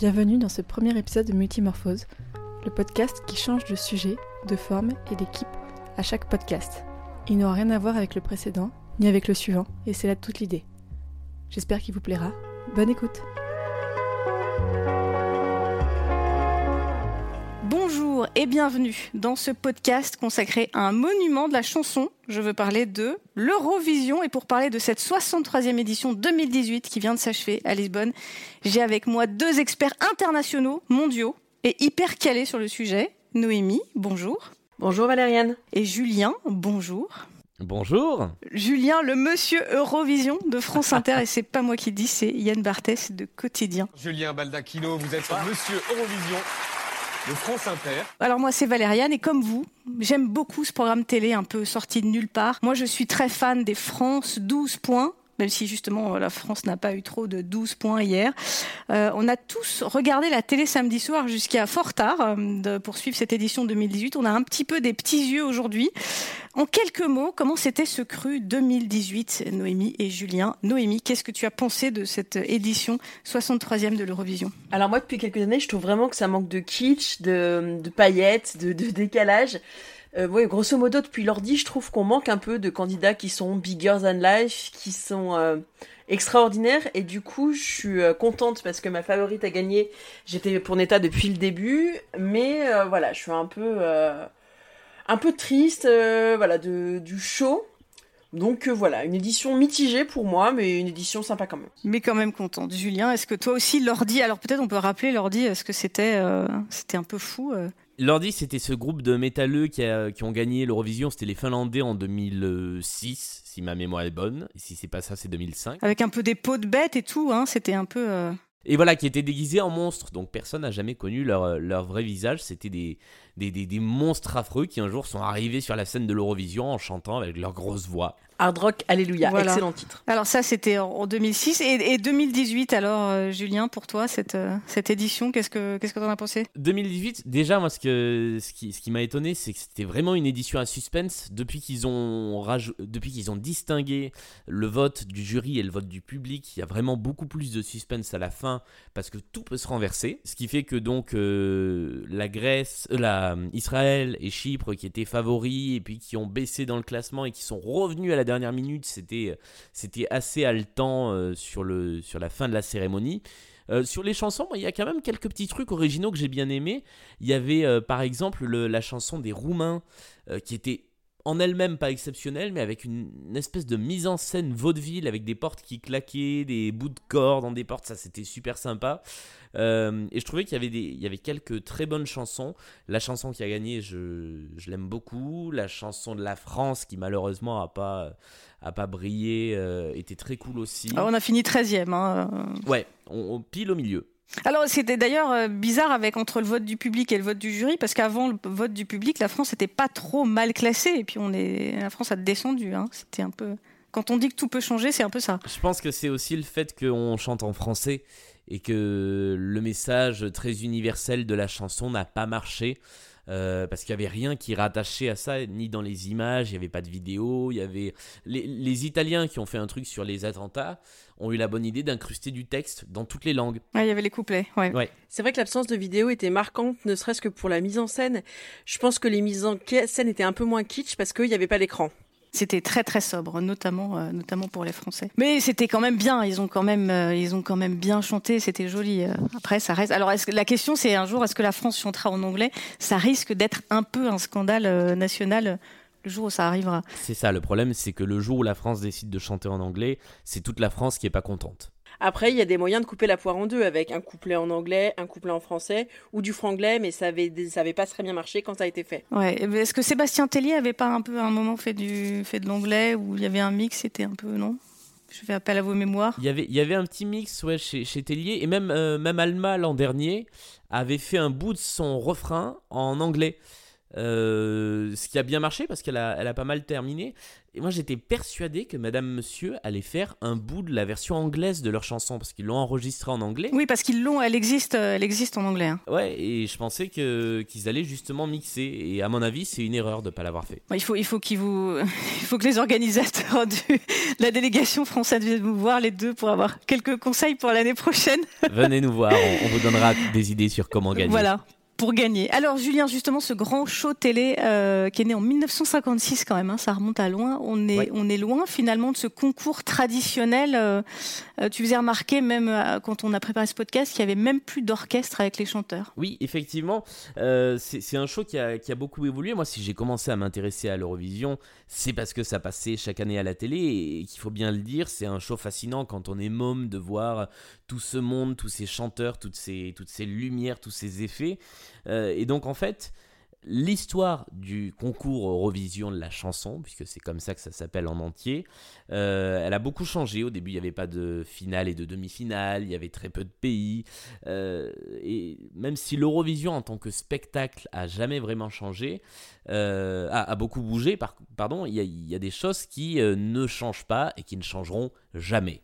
Bienvenue dans ce premier épisode de Multimorphose, le podcast qui change de sujet, de forme et d'équipe à chaque podcast. Il n'aura rien à voir avec le précédent, ni avec le suivant, et c'est là toute l'idée. J'espère qu'il vous plaira. Bonne écoute et bienvenue dans ce podcast consacré à un monument de la chanson. Je veux parler de l'Eurovision et pour parler de cette 63e édition 2018 qui vient de s'achever à Lisbonne, j'ai avec moi deux experts internationaux, mondiaux et hyper calés sur le sujet. Noémie, bonjour. Bonjour Valériane. Et Julien, bonjour. Bonjour. Julien, le monsieur Eurovision de France Inter, et c'est pas moi qui le dis, c'est Yann Barthès de Quotidien. Julien Baldacchino, vous êtes monsieur Eurovision de France Inter. Alors moi c'est Valériane et comme vous, j'aime beaucoup ce programme télé un peu sorti de nulle part. Moi je suis très fan des France 12 points même si justement la France n'a pas eu trop de 12 points hier. Euh, on a tous regardé la télé samedi soir jusqu'à fort tard euh, de poursuivre cette édition 2018. On a un petit peu des petits yeux aujourd'hui. En quelques mots, comment c'était ce cru 2018, Noémie et Julien? Noémie, qu'est-ce que tu as pensé de cette édition 63e de l'Eurovision? Alors moi, depuis quelques années, je trouve vraiment que ça manque de kitsch, de, paillettes, de décalage. Euh, ouais, grosso modo, depuis l'ordi, je trouve qu'on manque un peu de candidats qui sont bigger than life, qui sont euh, extraordinaires. Et du coup, je suis euh, contente parce que ma favorite a gagné. J'étais pour Neta depuis le début, mais euh, voilà, je suis un peu, euh, un peu triste, voilà, de, du show. Donc voilà, une édition mitigée pour moi, mais une édition sympa quand même. Mais quand même contente. Julien, est-ce que toi aussi l'ordi, alors peut-être on peut rappeler l'ordi, est-ce que c'était c'était un peu fou Lordi, c'était ce groupe de métalleux qui, a, qui ont gagné l'Eurovision. C'était les Finlandais en 2006, si ma mémoire est bonne. Et si c'est pas ça, c'est 2005. Avec un peu des peaux de bêtes et tout, hein, c'était un peu. Euh... Et voilà, qui étaient déguisés en monstres. Donc personne n'a jamais connu leur, leur vrai visage. C'était des, des, des, des, monstres affreux qui un jour sont arrivés sur la scène de l'Eurovision en chantant avec leur grosse voix. Hard Rock Alléluia, voilà. excellent titre. Alors ça, c'était en 2006 et, et 2018. Alors euh, Julien, pour toi, cette, euh, cette édition, qu'est-ce que qu'est-ce que t'en as pensé? 2018, déjà moi, ce que ce qui, ce qui m'a étonné, c'est que c'était vraiment une édition à suspense depuis qu'ils ont raj... depuis qu'ils ont distingué le vote du jury et le vote du public. Il y a vraiment beaucoup plus de suspense à la fin parce que tout peut se renverser. Ce qui fait que donc euh, la Grèce, la Israël et Chypre qui étaient favoris et puis qui ont baissé dans le classement et qui sont revenus à la dernière minute, c'était c'était assez haletant euh, sur le sur la fin de la cérémonie. Euh, sur les chansons, il y a quand même quelques petits trucs originaux que j'ai bien aimés. Il y avait euh, par exemple le, la chanson des Roumains euh, qui était en elle-même pas exceptionnelle, mais avec une, espèce de mise en scène vaudeville avec des portes qui claquaient, des bouts de corps dans des portes, ça c'était super sympa. Euh, et je trouvais qu'il y, avait des, il y avait quelques très bonnes chansons. La chanson qui a gagné, je, je l'aime beaucoup. La chanson de la France, qui malheureusement a pas, a pas brillé, euh, était très cool aussi. Alors on a fini 13e. Hein. Ouais, on, on pile au milieu. Alors c'était d'ailleurs euh, bizarre avec entre le vote du public et le vote du jury parce qu'avant le vote du public, la France n'était pas trop mal classée et puis on est la France a descendu. Hein. C'était un peu quand on dit que tout peut changer, c'est un peu ça. Je pense que c'est aussi le fait qu'on chante en français et que le message très universel de la chanson n'a pas marché. Euh, parce qu'il n'y avait rien qui rattachait à ça, ni dans les images, il n'y avait pas de vidéo, il y avait... Les, les, Italiens qui ont fait un truc sur les attentats ont eu la bonne idée d'incruster du texte dans toutes les langues. Il y avait les couplets, ouais. ouais. C'est vrai que l'absence de vidéo était marquante, ne serait-ce que pour la mise en scène. Je pense que les mises en scène étaient un peu moins kitsch parce qu'il n'y avait pas l'écran. C'était très très sobre, notamment euh, notamment pour les Français. Mais c'était quand même bien. Ils ont quand même euh, ils ont quand même bien chanté. C'était joli. Euh, après, ça reste. Alors, est-ce que la question c'est un jour est-ce que la France chantera en anglais? Ça risque d'être un peu un scandale euh, national. Le jour où ça arrivera. C'est ça, le problème, c'est que le jour où la France décide de chanter en anglais, c'est toute la France qui est pas contente. Après, il y a des moyens de couper la poire en deux avec un couplet en anglais, un couplet en français ou du franglais, mais ça avait, ça avait pas très bien marché quand ça a été fait. Ouais. Est-ce que Sébastien Tellier avait pas un peu à un moment fait du fait de l'anglais où il y avait un mix, c'était un peu non? Je fais appel à vos mémoires. Il y avait, il y avait un petit mix ouais, chez, chez Tellier et même, euh, même Alma l'an dernier avait fait un bout de son refrain en anglais. Euh, ce qui a bien marché parce qu'elle a, elle a pas mal terminé. Et moi j'étais persuadé que Madame Monsieur allait faire un bout de la version anglaise de leur chanson parce qu'ils l'ont enregistrée en anglais. Oui, parce qu'ils l'ont, elle existe, euh, elle existe en anglais. hein. Ouais, et je pensais que qu'ils allaient justement mixer. Et à mon avis, c'est une erreur de pas l'avoir fait. Bon, Il faut, il faut qu'ils vous, il faut que les organisateurs de la délégation française viennent vous voir les deux pour avoir quelques conseils pour l'année prochaine. Venez nous voir, on, on vous donnera des idées sur comment gagner. Voilà. Pour gagner. Alors Julien, justement, ce grand show télé euh, qui est né en 1956 quand même, hein, ça remonte à loin. On est, Ouais. on est loin finalement de ce concours traditionnel. euh, euh, tu faisais remarquer même quand on a préparé ce podcast qu'il y avait même plus d'orchestre avec les chanteurs. Oui, effectivement, euh, c'est c'est un show qui a, qui a beaucoup évolué. Moi, si j'ai commencé à m'intéresser à l'Eurovision, c'est parce que ça passait chaque année à la télé et qu'il faut bien le dire, c'est un show fascinant quand on est môme de voir tout ce monde, tous ces chanteurs, toutes ces, toutes ces lumières, tous ces effets. Euh, et donc, en fait, l'histoire du concours Eurovision de la chanson, puisque c'est comme ça que ça s'appelle en entier, euh, elle a beaucoup changé. Au début, il n'y avait pas de finale et de demi-finale, il y avait très peu de pays. Euh, et même si l'Eurovision en tant que spectacle a jamais vraiment changé, a, beaucoup bougé, par- pardon, il y a, des choses qui ne changent pas et qui ne changeront jamais.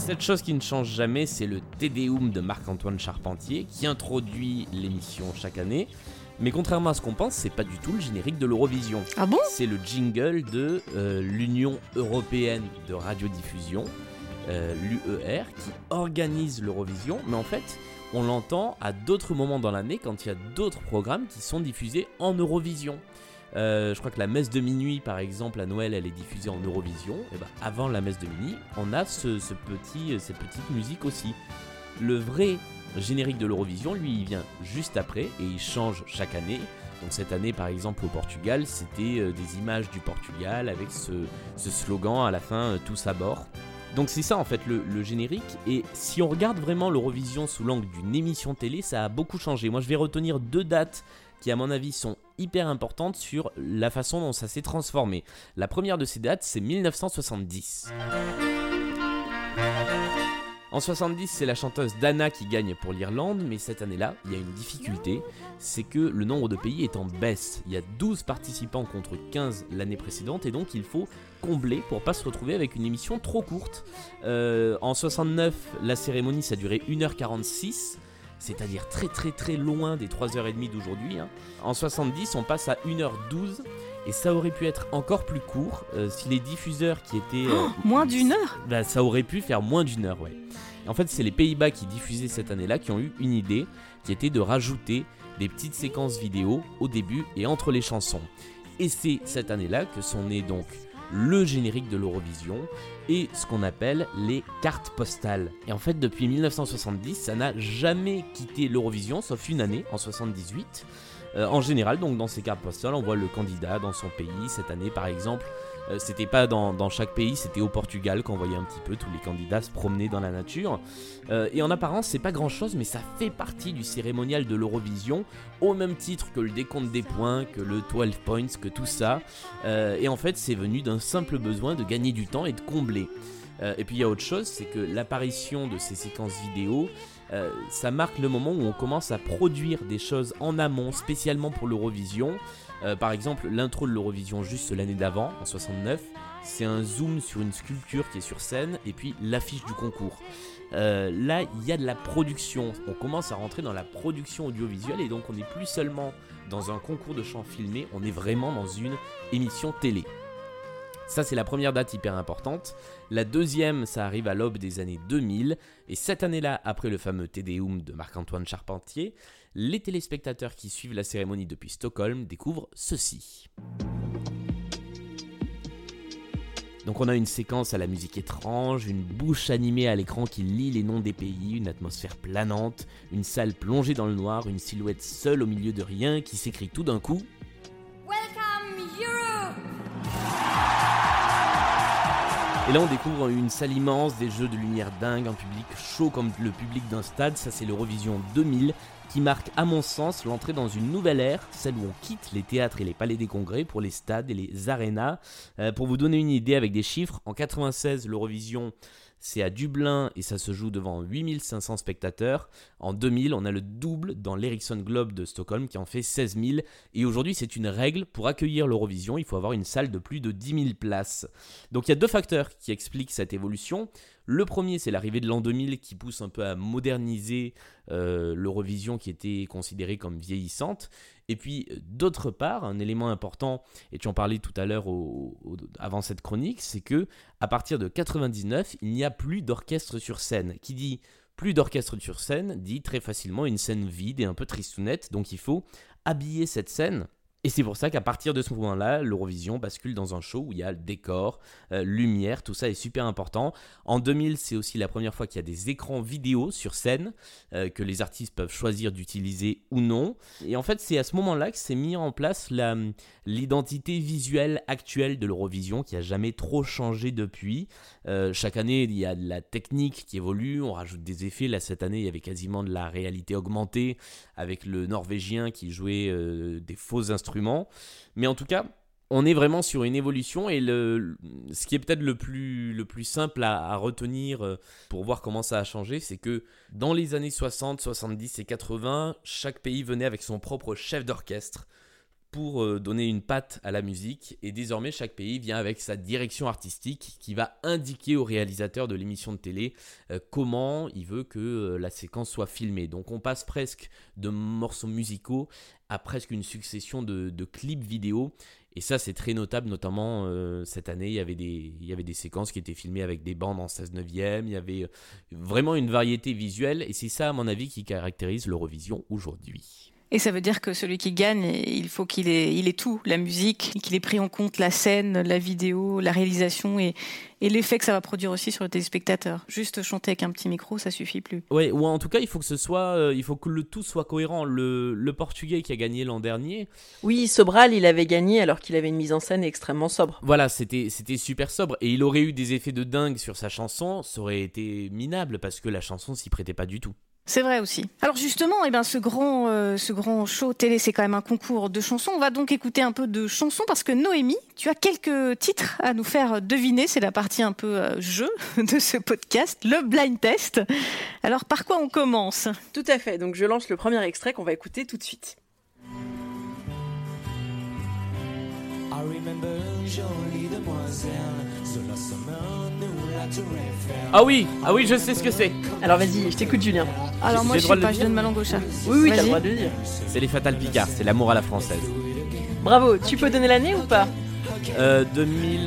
Cette chose qui ne change jamais, c'est le Tédéum de Marc-Antoine Charpentier qui introduit l'émission chaque année. Mais contrairement à ce qu'on pense, c'est pas du tout le générique de l'Eurovision. Ah bon? C'est le jingle de euh, l'Union européenne de radiodiffusion, euh, l'UER, qui organise l'Eurovision. Mais en fait, on l'entend à d'autres moments dans l'année quand il y a d'autres programmes qui sont diffusés en Eurovision. Euh, je crois que la messe de minuit, par exemple, à Noël, elle est diffusée en Eurovision. Et ben, avant la messe de minuit, on a ce, petit, cette petite musique aussi. Le vrai générique de l'Eurovision, lui, il vient juste après et il change chaque année. Donc cette année, par exemple, au Portugal, c'était euh, des images du Portugal avec ce, slogan à la fin, euh, tous à bord. Donc c'est ça en fait le générique. Et si on regarde vraiment l'Eurovision sous l'angle d'une émission télé, ça a beaucoup changé. Moi je vais retenir deux dates qui à mon avis sont hyper importantes sur la façon dont ça s'est transformé. La première de ces dates, c'est 1970. En 70, c'est la chanteuse Dana qui gagne pour l'Irlande, mais cette année-là, il y a une difficulté, c'est que le nombre de pays est en baisse. Il y a 12 participants contre 15 l'année précédente, et donc il faut combler pour pas se retrouver avec une émission trop courte. Euh, en 69, la cérémonie, ça durait 1h46, c'est-à-dire très très très loin des 3h30 d'aujourd'hui. hein. En 70, on passe à 1h12, et ça aurait pu être encore plus court euh, si les diffuseurs qui étaient... euh, Moins d'une heure? bah, ça aurait pu faire moins d'une heure, ouais. En fait, c'est les Pays-Bas qui diffusaient cette année-là qui ont eu une idée, qui était de rajouter des petites séquences vidéo au début et entre les chansons. Et c'est cette année-là que sont nés donc le générique de l'Eurovision et ce qu'on appelle les cartes postales. Et en fait, depuis 1970, ça n'a jamais quitté l'Eurovision, sauf une année, en 78. Euh, en général, donc dans ces cartes postales, on voit le candidat dans son pays. Cette année, par exemple, euh, c'était pas dans, chaque pays, c'était au Portugal qu'on voyait un petit peu tous les candidats se promener dans la nature. Euh, et en apparence, c'est pas grand chose, mais ça fait partie du cérémonial de l'Eurovision, au même titre que le décompte des points, que le 12 points, que tout ça. Euh, et en fait, c'est venu d'un simple besoin de gagner du temps et de combler. Et puis il y a autre chose, c'est que l'apparition de ces séquences vidéo, ça marque le moment où on commence à produire des choses en amont, spécialement pour l'Eurovision. Euh, par exemple, l'intro de l'Eurovision juste l'année d'avant, en 69, c'est un zoom sur une sculpture qui est sur scène et puis l'affiche du concours. Euh, là, il y a de la production. On commence à rentrer dans la production audiovisuelle et donc on n'est plus seulement dans un concours de chant filmé, on est vraiment dans une émission télé. Ça, c'est la première date hyper importante. La deuxième, ça arrive à l'aube des années 2000. Et cette année-là, après le fameux Tédéum de Marc-Antoine Charpentier, les téléspectateurs qui suivent la cérémonie depuis Stockholm découvrent ceci. Donc on a une séquence à la musique étrange, une bouche animée à l'écran qui lit les noms des pays, une atmosphère planante, une salle plongée dans le noir, une silhouette seule au milieu de rien qui s'écrit tout d'un coup Et là, on découvre une salle immense, des jeux de lumière dingue, un public chaud comme le public d'un stade. Ça, c'est l'Eurovision 2000 qui marque, à mon sens, l'entrée dans une nouvelle ère, celle où on quitte les théâtres et les palais des congrès pour les stades et les arénas. Euh, pour vous donner une idée avec des chiffres, en 96, l'Eurovision, c'est à Dublin et ça se joue devant 8500 spectateurs. En 2000, on a le double dans l'Ericsson Globe de Stockholm qui en fait 16 000. Et aujourd'hui, c'est une règle pour accueillir l'Eurovision, il faut avoir une salle de plus de 10 000 places. Donc il y a deux facteurs qui expliquent cette évolution. Le premier, c'est l'arrivée de l'an 2000 qui pousse un peu à moderniser euh, l'Eurovision qui était considérée comme vieillissante. Et puis, d'autre part, un élément important, et tu en parlais tout à l'heure avant cette chronique, c'est que à partir de 99, il n'y a plus d'orchestre sur scène. Qui dit plus d'orchestre sur scène dit très facilement une scène vide et un peu tristounette. Donc il faut habiller cette scène et c'est pour ça qu'à partir de ce moment-là, l'Eurovision bascule dans un show où il y a le décor, euh, lumière, tout ça est super important. En 2000, c'est aussi la première fois qu'il y a des écrans vidéo sur scène euh, que les artistes peuvent choisir d'utiliser ou non. Et en fait, c'est à ce moment-là que s'est mis en place l'identité visuelle actuelle de l'Eurovision qui a jamais trop changé depuis. Euh, chaque année, il y a de la technique qui évolue, on rajoute des effets. Là, cette année, il y avait quasiment de la réalité augmentée avec le Norvégien qui jouait des faux instruments mais en tout cas, on est vraiment sur une évolution et le, ce qui est peut-être le plus, le plus simple à, retenir euh, pour voir comment ça a changé, c'est que dans les années 60, 70 et 80, chaque pays venait avec son propre chef d'orchestre pour euh, donner une patte à la musique et désormais chaque pays vient avec sa direction artistique qui va indiquer au réalisateur de l'émission de télé euh, comment il veut que la séquence soit filmée. Donc on passe presque de morceaux musicaux à presque une succession de, clips vidéo. Et ça, c'est très notable, notamment euh, cette année, il y, avait des, il y avait des séquences qui étaient filmées avec des bandes en 16 neuvième, il y avait euh, vraiment une variété visuelle, et c'est ça, à mon avis, qui caractérise l'Eurovision aujourd'hui. Et ça veut dire que celui qui gagne, il faut qu'il ait, il ait tout, la musique, qu'il ait pris en compte la scène, la vidéo, la réalisation et, et l'effet que ça va produire aussi sur le téléspectateur. Juste chanter avec un petit micro, ça suffit plus. Oui, ou en tout cas, il faut que ce soit, euh, il faut que le tout soit cohérent. Le, le Portugais qui a gagné l'an dernier. Oui, Sobral, il avait gagné alors qu'il avait une mise en scène extrêmement sobre. Voilà, c'était, c'était super sobre et il aurait eu des effets de dingue sur sa chanson, ça aurait été minable parce que la chanson s'y prêtait pas du tout. C'est vrai aussi. Alors justement, eh ben, ce, grand, euh, ce grand show télé, c'est quand même un concours de chansons. On va donc écouter un peu de chansons parce que Noémie, tu as quelques titres à nous faire deviner. C'est la partie un peu euh, jeu de ce podcast, le blind test. Alors par quoi on commence? Tout à fait. Donc je lance le premier extrait qu'on va écouter tout de suite. Ah oui, ah oui, je sais ce que c'est. Alors vas-y, je t'écoute Julien. Alors moi je sais pas, je donne ma langue au chat. Oui, oui, t'as le droit de le dire. C'est les Fatal Picard, c'est l'amour à la française. Bravo, tu peux donner l'année ou pas euh, 2000,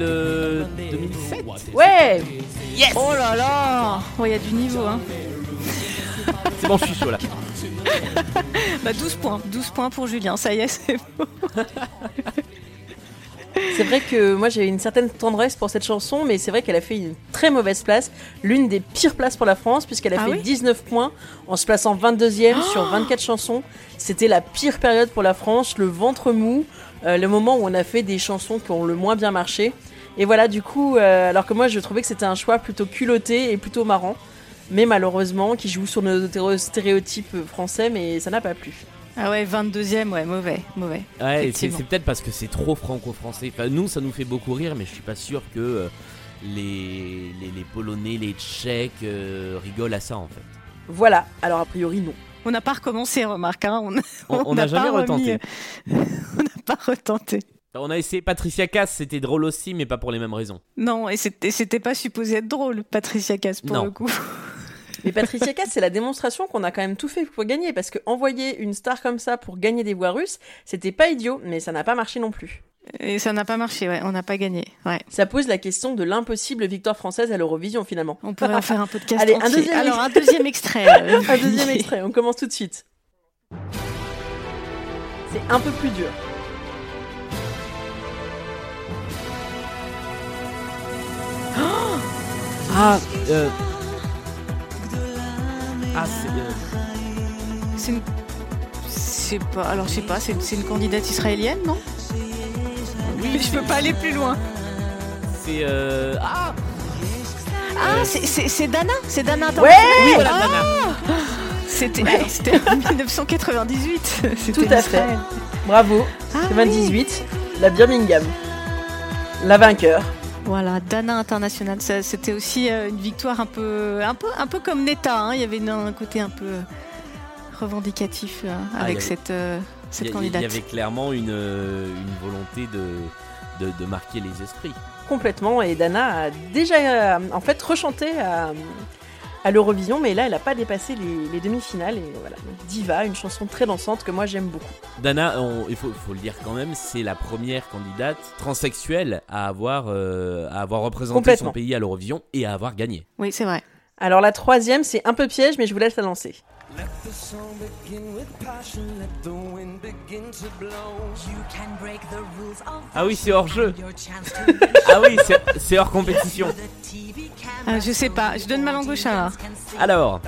2007 Ouais Yes Oh là là Oh, il y a du niveau, hein. c'est bon, je suis chaud là. bah 12 points, 12 points pour Julien, ça y est, c'est bon. C'est vrai que moi j'ai une certaine tendresse pour cette chanson, mais c'est vrai qu'elle a fait une très mauvaise place, l'une des pires places pour la France, puisqu'elle a ah fait 19 points en se plaçant 22e sur 24 chansons. C'était la pire période pour la France, le ventre mou, euh, le moment où on a fait des chansons qui ont le moins bien marché. Et voilà, du coup, euh, alors que moi je trouvais que c'était un choix plutôt culotté et plutôt marrant, mais malheureusement qui joue sur nos stéréotypes français, mais ça n'a pas plu. Ah ouais, 22e, ouais, mauvais, mauvais. Ouais, c'est peut-être parce que c'est trop franco-français. Enfin, nous, ça nous fait beaucoup rire, mais je suis pas sûr que euh, les, les, Polonais, les Tchèques euh, rigolent à ça, en fait. Voilà, alors a priori, non. On n'a pas recommencé, remarque, hein. On n'a jamais retenté. on n'a pas retenté. On a essayé Patricia Cass, c'était drôle aussi, mais pas pour les mêmes raisons. Non, et c'était pas supposé être drôle, Patricia Cass, pour le coup. Mais Patricia Cass, c'est la démonstration qu'on a quand même tout fait pour gagner, parce que envoyer une star comme ça pour gagner des voix russes, c'était pas idiot, mais ça n'a pas marché non plus. Et ça n'a pas marché, ouais, on n'a pas gagné. Ouais. Ça pose la question de l'impossible victoire française à l'Eurovision finalement. On pourrait en faire un podcast. Allez, un deuxième Alors un deuxième extrait. un deuxième extrait, on commence tout de suite. C'est un peu plus dur. ah, euh, ah, c'est. une. C'est pas. Alors, je sais pas, c'est une candidate israélienne, non? Oui. Je peux pas aller plus loin. C'est. Euh... Ah Ah, c'est Dana C'est Dana Ouais Oui, voilà, Dana. Ah c'était en 1998. Tout à fait. Bravo. Ah, 98, la Birmingham. La vainqueur. Voilà, Dana International, c'était aussi euh, une victoire un peu, un peu, un peu comme Neta. hein. Il y avait un côté un peu revendicatif euh, Ah, avec y avait- cette, euh, Il cette y, a- il candidate. y avait clairement une, euh, une volonté de, de, de marquer les esprits. Complètement. Et Dana a déjà, euh, en fait, rechanté à, à l'Eurovision, mais là, elle n'a pas dépassé les, les demi-finales. Et voilà, Diva, une chanson très dansante que moi j'aime beaucoup. Dana, on- il faut, faut le dire quand même, c'est la première candidate transsexuelle à avoir, euh, à avoir représenté son pays à l'Eurovision et à avoir gagné. Oui, c'est vrai. Alors la troisième, c'est un peu piège, mais je vous laisse la lancer. Let the song begin with passion, let the wind begin to blow. You can break the rules of Ah oui, c'est hors jeu. Ah oui, c'est- c'est hors compétition. Ah, je sais pas, je donne ma langue au chat see Alors,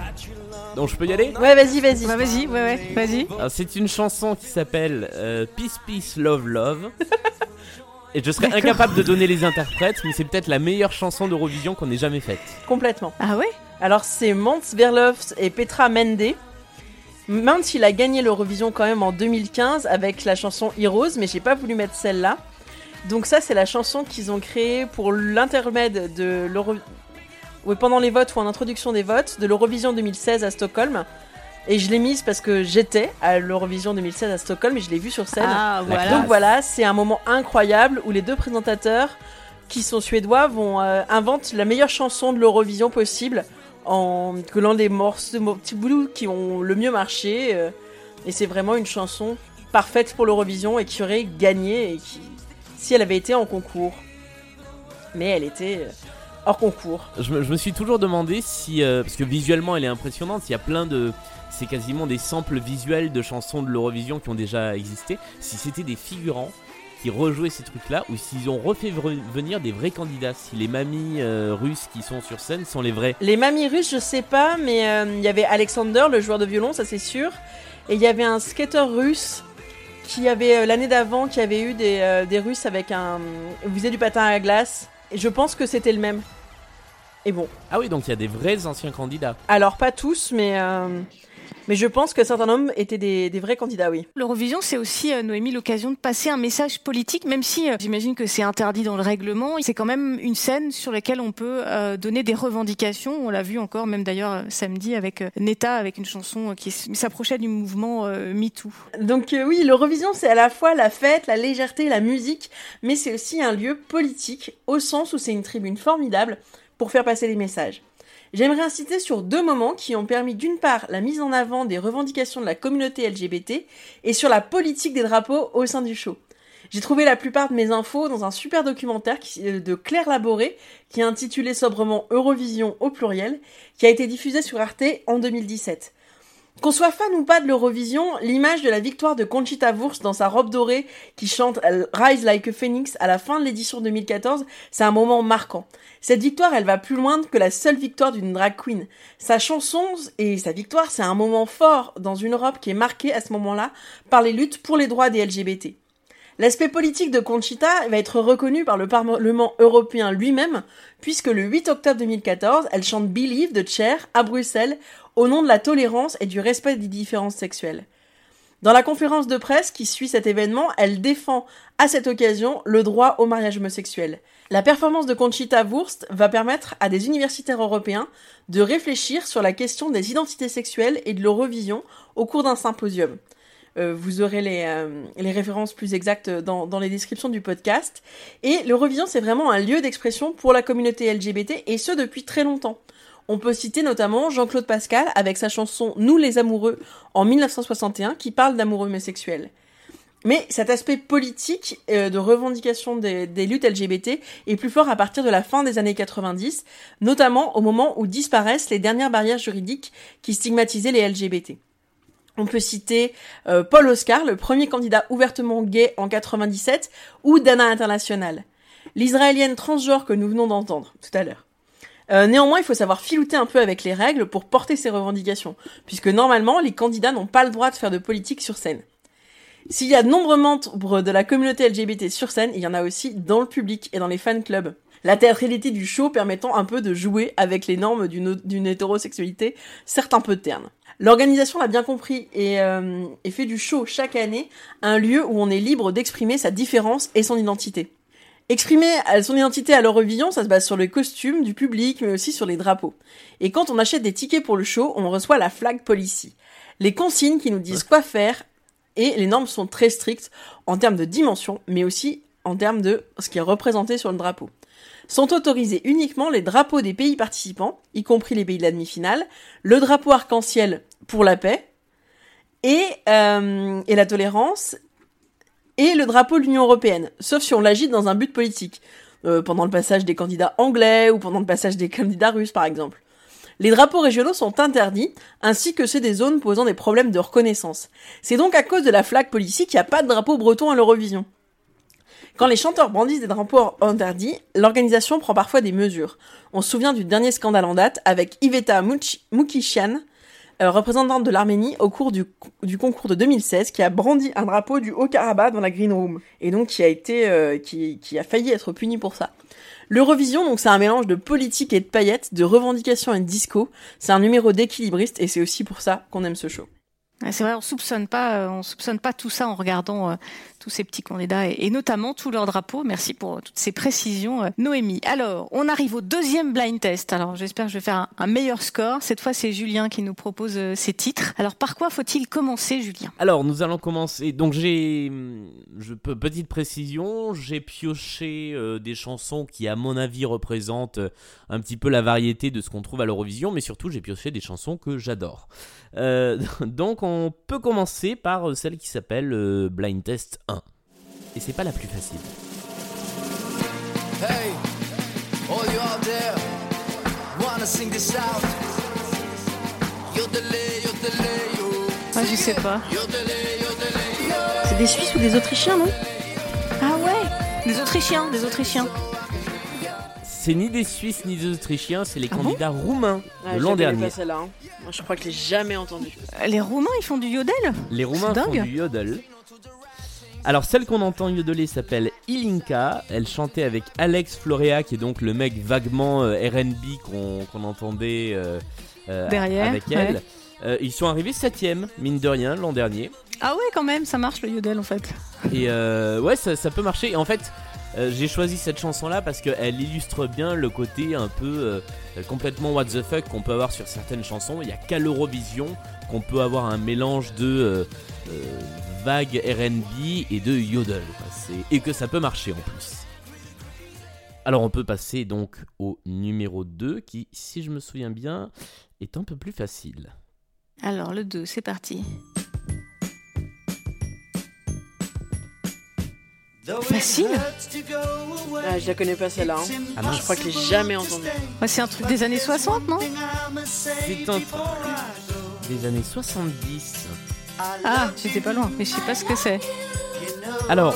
donc je peux y aller? Ouais, vas-y, vas-y. Bah, vas-y, ouais, ouais, vas-y. Alors, C'est une chanson qui s'appelle euh, Peace Peace Love Love. Et je serais incapable de donner les interprètes, mais c'est peut-être la meilleure chanson d'Eurovision qu'on ait jamais faite. Complètement. Ah ouais? Alors c'est Mans Verlof et Petra Mende. Mans, il a gagné l'Eurovision quand même en 2015 avec la chanson Heroes, mais j'ai pas voulu mettre celle-là. Donc ça, c'est la chanson qu'ils ont créée pour l'intermède de l'Euro... Oui, pendant les votes ou en introduction des votes de l'Eurovision 2016 à Stockholm. Et je l'ai mise parce que j'étais à l'Eurovision 2016 à Stockholm et je l'ai vue sur scène. Ah voilà. Donc voilà, c'est un moment incroyable où les deux présentateurs, qui sont suédois, vont euh, inventent la meilleure chanson de l'Eurovision possible en collant des morceaux, petits bouts qui ont le mieux marché. euh, et c'est vraiment une chanson parfaite pour l'Eurovision et qui aurait gagné si elle avait été en concours. Mais elle était euh, hors concours. Je me, je me suis toujours demandé si, euh, parce que visuellement elle est impressionnante, il y a plein de, c'est quasiment des samples visuels de chansons de l'Eurovision qui ont déjà existé, si c'était des figurants qui rejouaient ces trucs-là ou s'ils ont refait venir des vrais candidats, si les mamies euh, russes qui sont sur scène sont les vrais. Les mamies russes, je sais pas, mais euh, il y avait Alexander, le joueur de violon, ça c'est sûr. Et il y avait un skater russe qui avait euh, l'année d'avant, qui avait eu des, des Russes avec un. Vous faisait du patin à glace. Et je pense que c'était le même. Et bon, Ah oui, donc il y a des vrais anciens candidats. alors pas tous, mais. Mais je pense que certains hommes étaient des, des vrais candidats, oui. L'Eurovision, c'est aussi, euh, Noémie, l'occasion de passer un message politique, même si euh, j'imagine que c'est interdit dans le règlement. C'est quand même une scène sur laquelle on peut euh, donner des revendications. On l'a vu encore, même d'ailleurs samedi avec Neta, avec une chanson qui s'approchait du mouvement MeToo. Donc oui, l'Eurovision c'est à la fois la fête, la légèreté, la musique, mais c'est aussi un lieu politique, au sens où c'est une tribune formidable pour faire passer les messages. J'aimerais insister sur deux moments qui ont permis d'une part la mise en avant des revendications de la communauté LGBT et sur la politique des drapeaux au sein du show. J'ai trouvé la plupart de mes infos dans un super documentaire euh, de Claire Laboré qui est intitulé sobrement Eurovision au pluriel, qui a été diffusé sur Arte en 2017. Qu'on soit fan ou pas de l'Eurovision, l'image de la victoire de Conchita Wurst dans sa robe dorée qui chante Rise Like a Phoenix à la fin de l'édition 2014, c'est un moment marquant. Cette victoire, elle va plus loin que la seule victoire d'une drag queen. Sa chanson et sa victoire, c'est un moment fort dans une Europe qui est marquée à ce moment-là par les luttes pour les droits des LGBT. L'aspect politique de Conchita va être reconnu par le Parlement européen lui-même, puisque le 8 octobre 2014, elle chante Believe de Cher à Bruxelles au nom de la tolérance et du respect des différences sexuelles. Dans la conférence de presse qui suit cet événement, elle défend à cette occasion le droit au mariage homosexuel. La performance de Conchita Wurst va permettre à des universitaires européens de réfléchir sur la question des identités sexuelles et de l'Eurovision au cours d'un symposium. Euh, vous aurez les, euh, les références plus exactes dans, dans les descriptions du podcast. Et l'Eurovision, c'est vraiment un lieu d'expression pour la communauté LGBT, et ce depuis très longtemps. On peut citer notamment Jean-Claude Pascal avec sa chanson Nous les amoureux en 1961 qui parle d'amour homosexuel. Mais cet aspect politique euh, de revendication des, des luttes LGBT est plus fort à partir de la fin des années 90, notamment au moment où disparaissent les dernières barrières juridiques qui stigmatisaient les LGBT. On peut citer euh, Paul Oscar, le premier candidat ouvertement gay en 97, ou Dana International, l'israélienne transgenre que nous venons d'entendre tout à l'heure. Euh, néanmoins, il faut savoir filouter un peu avec les règles pour porter ses revendications, puisque normalement, les candidats n'ont pas le droit de faire de politique sur scène. S'il y a de nombreux membres de la communauté LGBT sur scène, il y en a aussi dans le public et dans les fan clubs. La théâtralité du show permettant un peu de jouer avec les normes d'une hétérosexualité, certes un peu terne. L'organisation l'a bien compris euh, et fait du show chaque année un lieu où on est libre d'exprimer sa différence et son identité. Exprimer son identité à l'Eurovision, ça se base sur les costumes du public, mais aussi sur les drapeaux. Et quand on achète des tickets pour le show, on reçoit la flag policy. Les consignes qui nous disent quoi faire, et les normes sont très strictes en termes de dimension, mais aussi en termes de ce qui est représenté sur le drapeau. Sont autorisés uniquement les drapeaux des pays participants, y compris les pays de la demi-finale, le drapeau arc-en-ciel pour la paix, et, euh, et la tolérance, et le drapeau de l'Union européenne, sauf si on l'agite dans un but politique, euh, pendant le passage des candidats anglais ou pendant le passage des candidats russes par exemple. Les drapeaux régionaux sont interdits, ainsi que ceux des zones posant des problèmes de reconnaissance. C'est donc à cause de la flag politique qu'il n'y a pas de drapeau breton à l'Eurovision. Quand les chanteurs brandissent des drapeaux interdits, l'organisation prend parfois des mesures. On se souvient du dernier scandale en date avec Iveta Moukishian, euh, représentante de l'Arménie au cours du, concours de 2016, qui a brandi un drapeau du Haut-Karabakh dans la Green Room, et donc qui a été, euh, qui, qui a failli être puni pour ça. L'Eurovision, donc c'est un mélange de politique et de paillettes, de revendications et de disco. C'est un numéro d'équilibriste et c'est aussi pour ça qu'on aime ce show. C'est vrai, on soupçonne pas, euh, on soupçonne pas tout ça en regardant euh, tous ces petits candidats et, notamment tous leurs drapeaux. Merci pour toutes ces précisions, euh, Noémie. Alors, on arrive au deuxième blind test. Alors, j'espère que je vais faire un, meilleur score. Cette fois, c'est Julien qui nous propose euh, ces titres. Alors, par quoi faut-il commencer, Julien? Alors, nous allons commencer. Donc, j'ai. hum, Je petite précision, j'ai pioché euh, des chansons qui, à mon avis, représentent euh, un petit peu la variété de ce qu'on trouve à l'Eurovision, mais surtout, j'ai pioché des chansons que j'adore. Euh, donc, on peut commencer par euh, celle qui s'appelle euh, Blind Test 1. Et c'est pas la plus facile. Hey, all you out there, wanna sing this out? Ah, je sais pas. C'est des Suisses ou des Autrichiens, non? Ah ouais Des Autrichiens, des Autrichiens. C'est ni des Suisses ni des Autrichiens, c'est les Ah bon candidats roumains de je l'an dernier. celle-là. hein. Moi, je crois que je l'ai jamais entendu. Les Roumains, ils font du yodel Les Roumains C'est font dingue. du yodel. Alors celle qu'on entend yodeler s'appelle Ilinka. Elle chantait avec Alex Florea, qui est donc le mec vaguement euh, R&B qu'on qu'on entendait euh, euh, Derrière, avec elle. Euh, ils sont arrivés septième, mine de rien, l'an dernier. Ah ouais, quand même, ça marche le yodel en fait. Et euh, ouais, ça, ça peut marcher. Et en fait, euh, j'ai choisi cette chanson-là parce qu'elle illustre bien le côté un peu euh, complètement what the fuck qu'on peut avoir sur certaines chansons. Il n'y a qu'à l'Eurovision qu'on peut avoir un mélange de euh, vague R&B et de yodel. Et que ça peut marcher en plus. Alors on peut passer donc au numéro 2 qui, si je me souviens bien, est un peu plus facile. Alors, le 2, c'est parti. Facile Ah, je la connais pas celle-là. hein. Ah. Je crois que je l'ai jamais entendue. Ouais, c'est un truc des années 60, non C'est un truc des années 70. Ah, j'étais pas loin, mais je sais pas ce que c'est. Alors,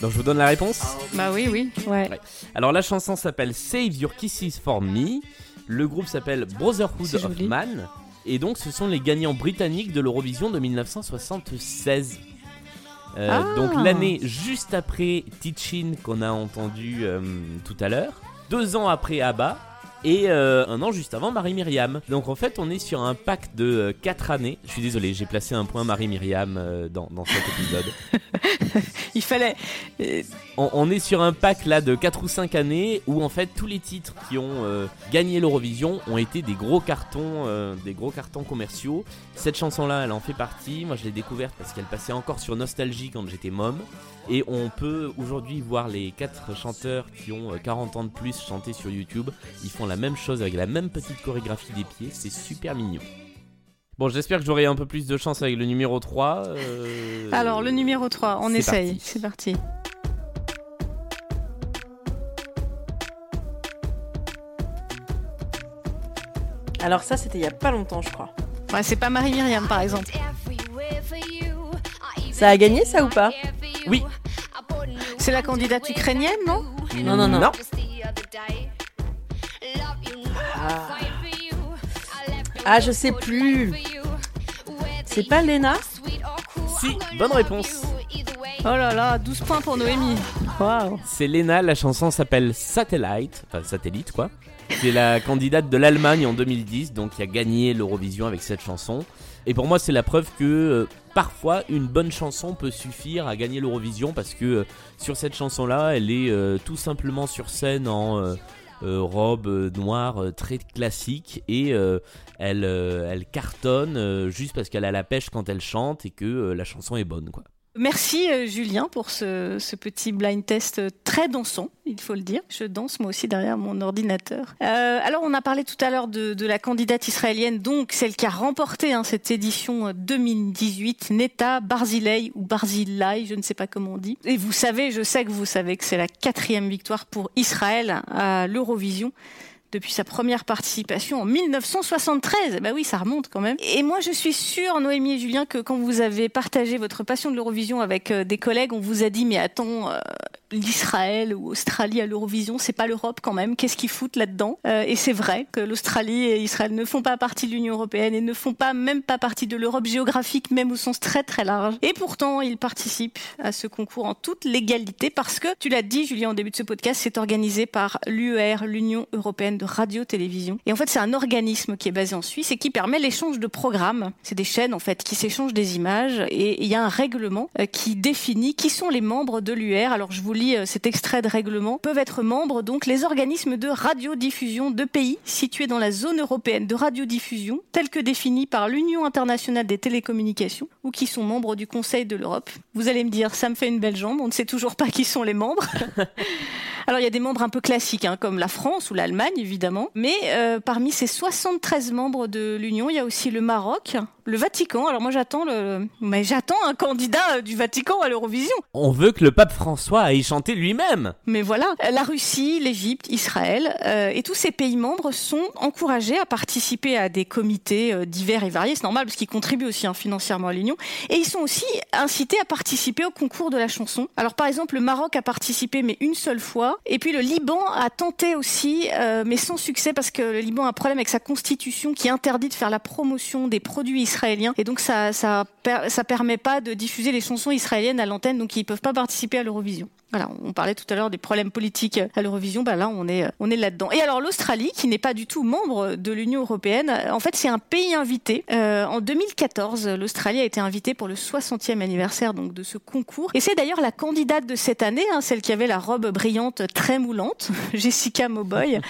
donc je vous donne la réponse. Bah oui, oui, ouais. Ouais. Alors la chanson s'appelle Save Your Kisses for Me. Le groupe s'appelle Brotherhood of. Man. Et donc ce sont les gagnants britanniques de l'Eurovision de 1976. Euh, Ah. Donc l'année juste après Teaching qu'on a entendu euh, tout à l'heure. Deux ans après ABBA. Et euh, un an juste avant Marie-Myriam. Donc en fait on est sur un pack de 4 années. Je suis désolé, j'ai placé un point Marie-Myriam euh, dans, dans cet épisode. Il fallait. euh, on, on est sur un pack là de 4 ou 5 années où en fait tous les titres qui ont euh, gagné l'Eurovision ont été des gros cartons, euh, des gros cartons commerciaux. Cette chanson là, elle en fait partie. Moi je l'ai découverte parce qu'elle passait encore sur Nostalgie quand j'étais môme. Et on peut aujourd'hui voir les 4 chanteurs qui ont euh, 40 ans de plus chanter sur YouTube. Ils font la même chose avec la même petite chorégraphie des pieds. C'est super mignon. Bon, j'espère que j'aurai un peu plus de chance avec le numéro 3. euh, Alors, le numéro 3, on essaye. C'est parti. Alors ça, c'était il y a pas longtemps, je crois. Ouais, c'est pas Marie-Myriam, par exemple. Ça a gagné, ça, ou pas? Oui. C'est la candidate ukrainienne, non? Non, non, non. Non. Ah, je sais plus. C'est pas Lena Si, bonne réponse. Oh là là, 12 points pour Noémie. Waouh. C'est Lena, la chanson s'appelle Satellite, enfin satellite quoi. C'est la candidate de l'Allemagne en 2010, donc qui a gagné l'Eurovision avec cette chanson. Et pour moi, c'est la preuve que euh, parfois une bonne chanson peut suffire à gagner l'Eurovision parce que euh, sur cette chanson-là, elle est euh, tout simplement sur scène en robe euh, noire euh, très classique et euh, elle, euh, elle cartonne euh, juste parce qu'elle a la pêche quand elle chante et que euh, la chanson est bonne, quoi. Merci euh, Julien pour ce, petit blind test euh, très dansant, il faut le dire. Je danse moi aussi derrière mon ordinateur. Euh, alors on a parlé tout à l'heure de, la candidate israélienne, donc celle qui a remporté hein, cette édition euh, 2018, Neta Barzilay ou Barzilai, je ne sais pas comment on dit. Et vous savez, je sais que vous savez que c'est la quatrième victoire pour Israël à l'Eurovision depuis sa première participation en 1973. Bah oui, ça remonte quand même. Et moi, je suis sûre, Noémie et Julien, que quand vous avez partagé votre passion de l'Eurovision avec euh, des collègues, on vous a dit, mais attends, euh, l'Israël ou Australie à l'Eurovision, c'est pas l'Europe quand même. Qu'est-ce qu'ils foutent là-dedans? Euh, Et c'est vrai que l'Australie et Israël ne font pas partie de l'Union européenne et ne font pas même pas partie de l'Europe géographique, même au sens très très large. Et pourtant, ils participent à ce concours en toute légalité parce que, tu l'as dit, Julien, au début de ce podcast, c'est organisé par l'UER, l'Union européenne de radio-télévision. Et en fait, c'est un organisme qui est basé en Suisse et qui permet l'échange de programmes. C'est des chaînes, en fait, qui s'échangent des images et il y a un règlement euh, qui définit qui sont les membres de l'UR. Alors, je vous lis euh, cet extrait de règlement. Peuvent être membres, donc, les organismes de radiodiffusion de pays situés dans la zone européenne de radiodiffusion, tels que définis par l'Union internationale des télécommunications ou qui sont membres du Conseil de l'Europe. Vous allez me dire, ça me fait une belle jambe, on ne sait toujours pas qui sont les membres. Alors il y a des membres un peu classiques, hein, comme la France ou l'Allemagne évidemment, mais euh, parmi ces 73 membres de l'Union, il y a aussi le Maroc, le Vatican. Alors moi j'attends le, mais j'attends un candidat euh, du Vatican à l'Eurovision. On veut que le pape François aille chanter lui-même. Mais voilà, la Russie, l'Égypte, Israël euh, et tous ces pays membres sont encouragés à participer à des comités euh, divers et variés. C'est normal parce qu'ils contribuent aussi hein, financièrement à l'Union. Et ils sont aussi incités à participer au concours de la chanson. Alors par exemple, le Maroc a participé mais une seule fois. Et puis le Liban a tenté aussi, euh, mais sans succès parce que le Liban a un problème avec sa constitution qui interdit de faire la promotion des produits israéliens. Et donc ça, ça, per- ça permet pas de diffuser les chansons israéliennes à l'antenne, donc ils peuvent pas participer à l'Eurovision. Voilà, on parlait tout à l'heure des problèmes politiques à l'Eurovision, bah là on est là-dedans. Et alors l'Australie, qui n'est pas du tout membre de l'Union européenne, en fait c'est un pays invité. Euh, en 2014, l'Australie a été invitée pour le 60e anniversaire donc de ce concours. Et c'est d'ailleurs la candidate de cette année, hein, celle qui avait la robe brillante très moulante, Jessica Mowboy.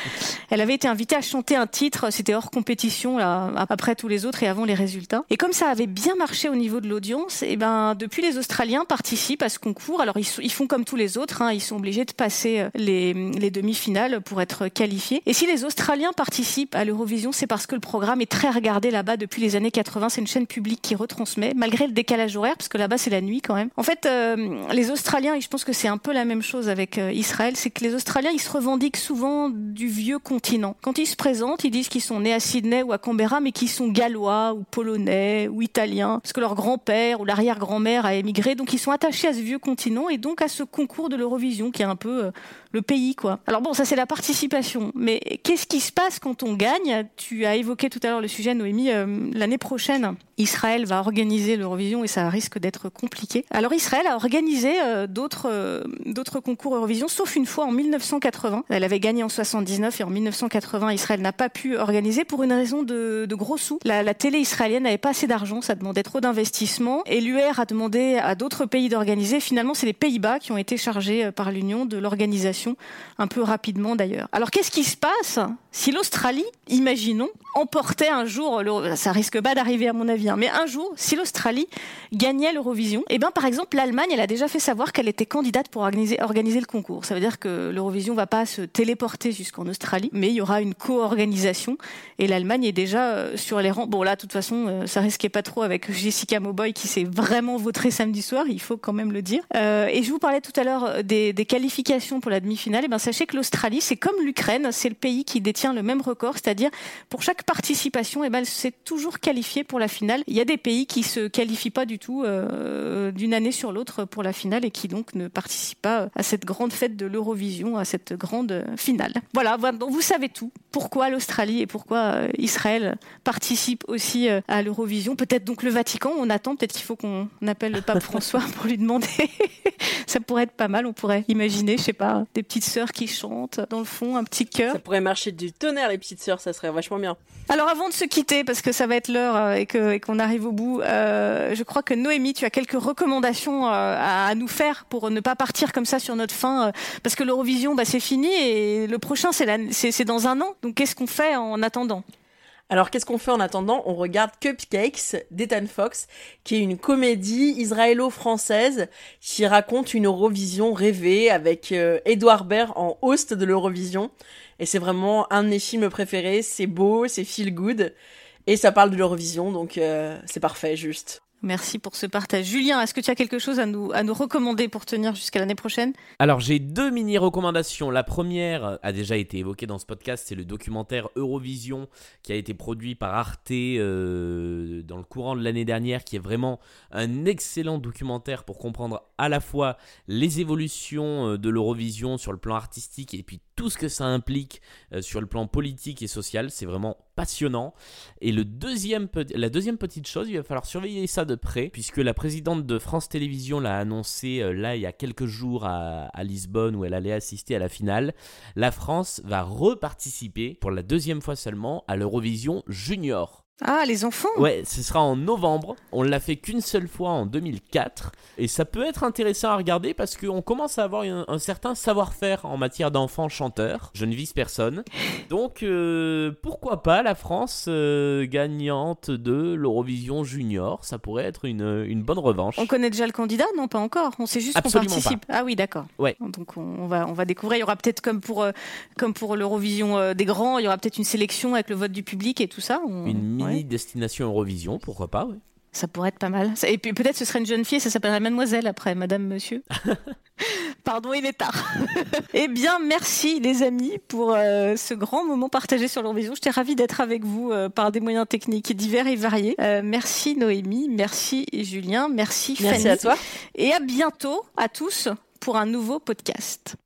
Elle avait été invitée à chanter un titre, c'était hors compétition là, après tous les autres et avant les résultats. Et comme ça avait bien marché au niveau de l'audience, et ben depuis les Australiens participent à ce concours. Alors ils, ils font comme tous les autres, hein, ils sont obligés de passer euh, les, les demi-finales pour être qualifiés. Et si les Australiens participent à l'Eurovision, c'est parce que le programme est très regardé là-bas depuis les années 80. C'est une chaîne publique qui retransmet, malgré le décalage horaire, parce que là-bas c'est la nuit quand même. En fait, euh, les Australiens, et je pense que c'est un peu la même chose avec euh, Israël, c'est que les Australiens, ils se revendiquent souvent du vieux continent. Quand ils se présentent, ils disent qu'ils sont nés à Sydney ou à Canberra, mais qu'ils sont gallois ou polonais ou italiens, parce que leur grand-père ou l'arrière-grand-mère a émigré, donc ils sont attachés à ce vieux continent et donc à ce concours de l'Eurovision qui est un peu euh, le pays, quoi. Alors bon, ça c'est la participation, mais qu'est-ce qui se passe quand on gagne? Tu as évoqué tout à l'heure le sujet, Noémie. euh, L'année prochaine, Israël va organiser l'Eurovision et ça risque d'être compliqué. Alors Israël a organisé euh, d'autres d'autres concours Eurovision, sauf une fois en 1980. Elle avait gagné en 79 et en 1980, Israël n'a pas pu organiser pour une raison de, de gros sous. La, la télé israélienne n'avait pas assez d'argent, ça demandait trop d'investissement et l'UR a demandé à d'autres pays d'organiser. Finalement, c'est les Pays-Bas qui ont été chargés euh, par l'Union de l'organisation un peu rapidement d'ailleurs. Alors qu'est-ce qui se passe si l'Australie, imaginons, emportait un jour, ça risque pas d'arriver à mon avis, hein, mais un jour, si l'Australie gagnait l'Eurovision, et ben par exemple l'Allemagne, elle a déjà fait savoir qu'elle était candidate pour organiser, le concours. Ça veut dire que l'Eurovision va pas se téléporter jusqu'en Australie, mais il y aura une co-organisation et l'Allemagne est déjà euh, sur les rangs. Bon là, de toute façon, euh, ça risquait pas trop avec Jessica Mowboy qui s'est vraiment vautrée samedi soir, il faut quand même le dire. Euh, et je vous parlais tout à l'heure des, qualifications pour la demi-finale. Et ben sachez que l'Australie, c'est comme l'Ukraine, c'est le pays qui détient le même record, c'est-à-dire pour chaque participation, et ben elle s'est toujours qualifiée pour la finale. Il y a des pays qui se qualifient pas du tout euh, d'une année sur l'autre pour la finale et qui donc ne participent pas à cette grande fête de l'Eurovision, à cette grande finale. Voilà, vous savez tout. pourquoi l'Australie et pourquoi euh, Israël participent aussi euh, à l'Eurovision? Peut-être donc le Vatican, on attend, peut-être qu'il faut qu'on appelle le pape François pour lui demander. Ça pourrait être pas mal, on pourrait imaginer, je sais pas, des petites sœurs qui chantent dans le fond, un petit chœur. Ça pourrait marcher du tonnerre, les petites sœurs, ça serait vachement bien. Alors avant de se quitter, parce que ça va être l'heure euh, et qu'on arrive au bout, euh, je crois que Noémie, tu as quelques recommandations euh, à, nous faire pour ne pas partir comme ça sur notre fin, parce que l'Eurovision, bah, c'est fini et le prochain, c'est dans un an. Donc qu'est-ce qu'on fait en attendant? Alors, qu'est-ce qu'on fait en attendant? On regarde Cupcakes d'Ethan Fox, qui est une comédie israélo-française qui raconte une Eurovision rêvée avec euh, Edouard Baird en host de l'Eurovision. Et c'est vraiment un de mes films préférés. C'est beau, c'est feel good. Et ça parle de l'Eurovision, donc euh, c'est parfait, juste. Merci pour ce partage. Julien, est-ce que tu as quelque chose à nous, à nous recommander pour tenir jusqu'à l'année prochaine? Alors j'ai deux mini recommandations. La première a déjà été évoquée dans ce podcast, c'est le documentaire Eurovision qui a été produit par Arte euh, dans le courant de l'année dernière, qui est vraiment un excellent documentaire pour comprendre à la fois les évolutions euh, de l'Eurovision sur le plan artistique et puis tout ce que ça implique euh, sur le plan politique et social. C'est vraiment passionnant. Et le deuxième, la deuxième petite chose, il va falloir surveiller ça de près, puisque la présidente de France Télévisions l'a annoncé euh, là il y a quelques jours à, à Lisbonne où elle allait assister à la finale. La France va reparticiper pour la deuxième fois seulement à l'Eurovision Junior. Ah, les enfants Ouais, ce sera en novembre. On l'a fait qu'une seule fois en 2004. Et ça peut être intéressant à regarder parce qu'on commence à avoir un, un certain savoir-faire en matière d'enfants chanteurs. Je ne vise personne. Donc, euh, pourquoi pas la France euh, gagnante de l'Eurovision Junior Ça pourrait être une, une bonne revanche. On connaît déjà le candidat? Non, pas encore. On sait juste qu'on participe. Ah oui, d'accord. Ouais. Donc on, va on va découvrir. Il y aura peut-être comme pour euh, comme pour l'Eurovision des grands, il y aura peut-être une sélection avec le vote du public et tout ça. On- Une mini destination Eurovision, pourquoi pas. Ça pourrait être pas mal. Et puis peut-être ce serait une jeune fille, ça s'appellerait Mademoiselle après, Madame, Monsieur. Pardon, il est tard. eh bien, merci les amis pour euh, ce grand moment partagé sur l'Eurovision. J'étais ravie d'être avec vous euh, par des moyens techniques divers et variés. Euh, merci Noémie, merci Julien, merci, Merci Fanny. à toi. Et à bientôt à tous pour un nouveau podcast.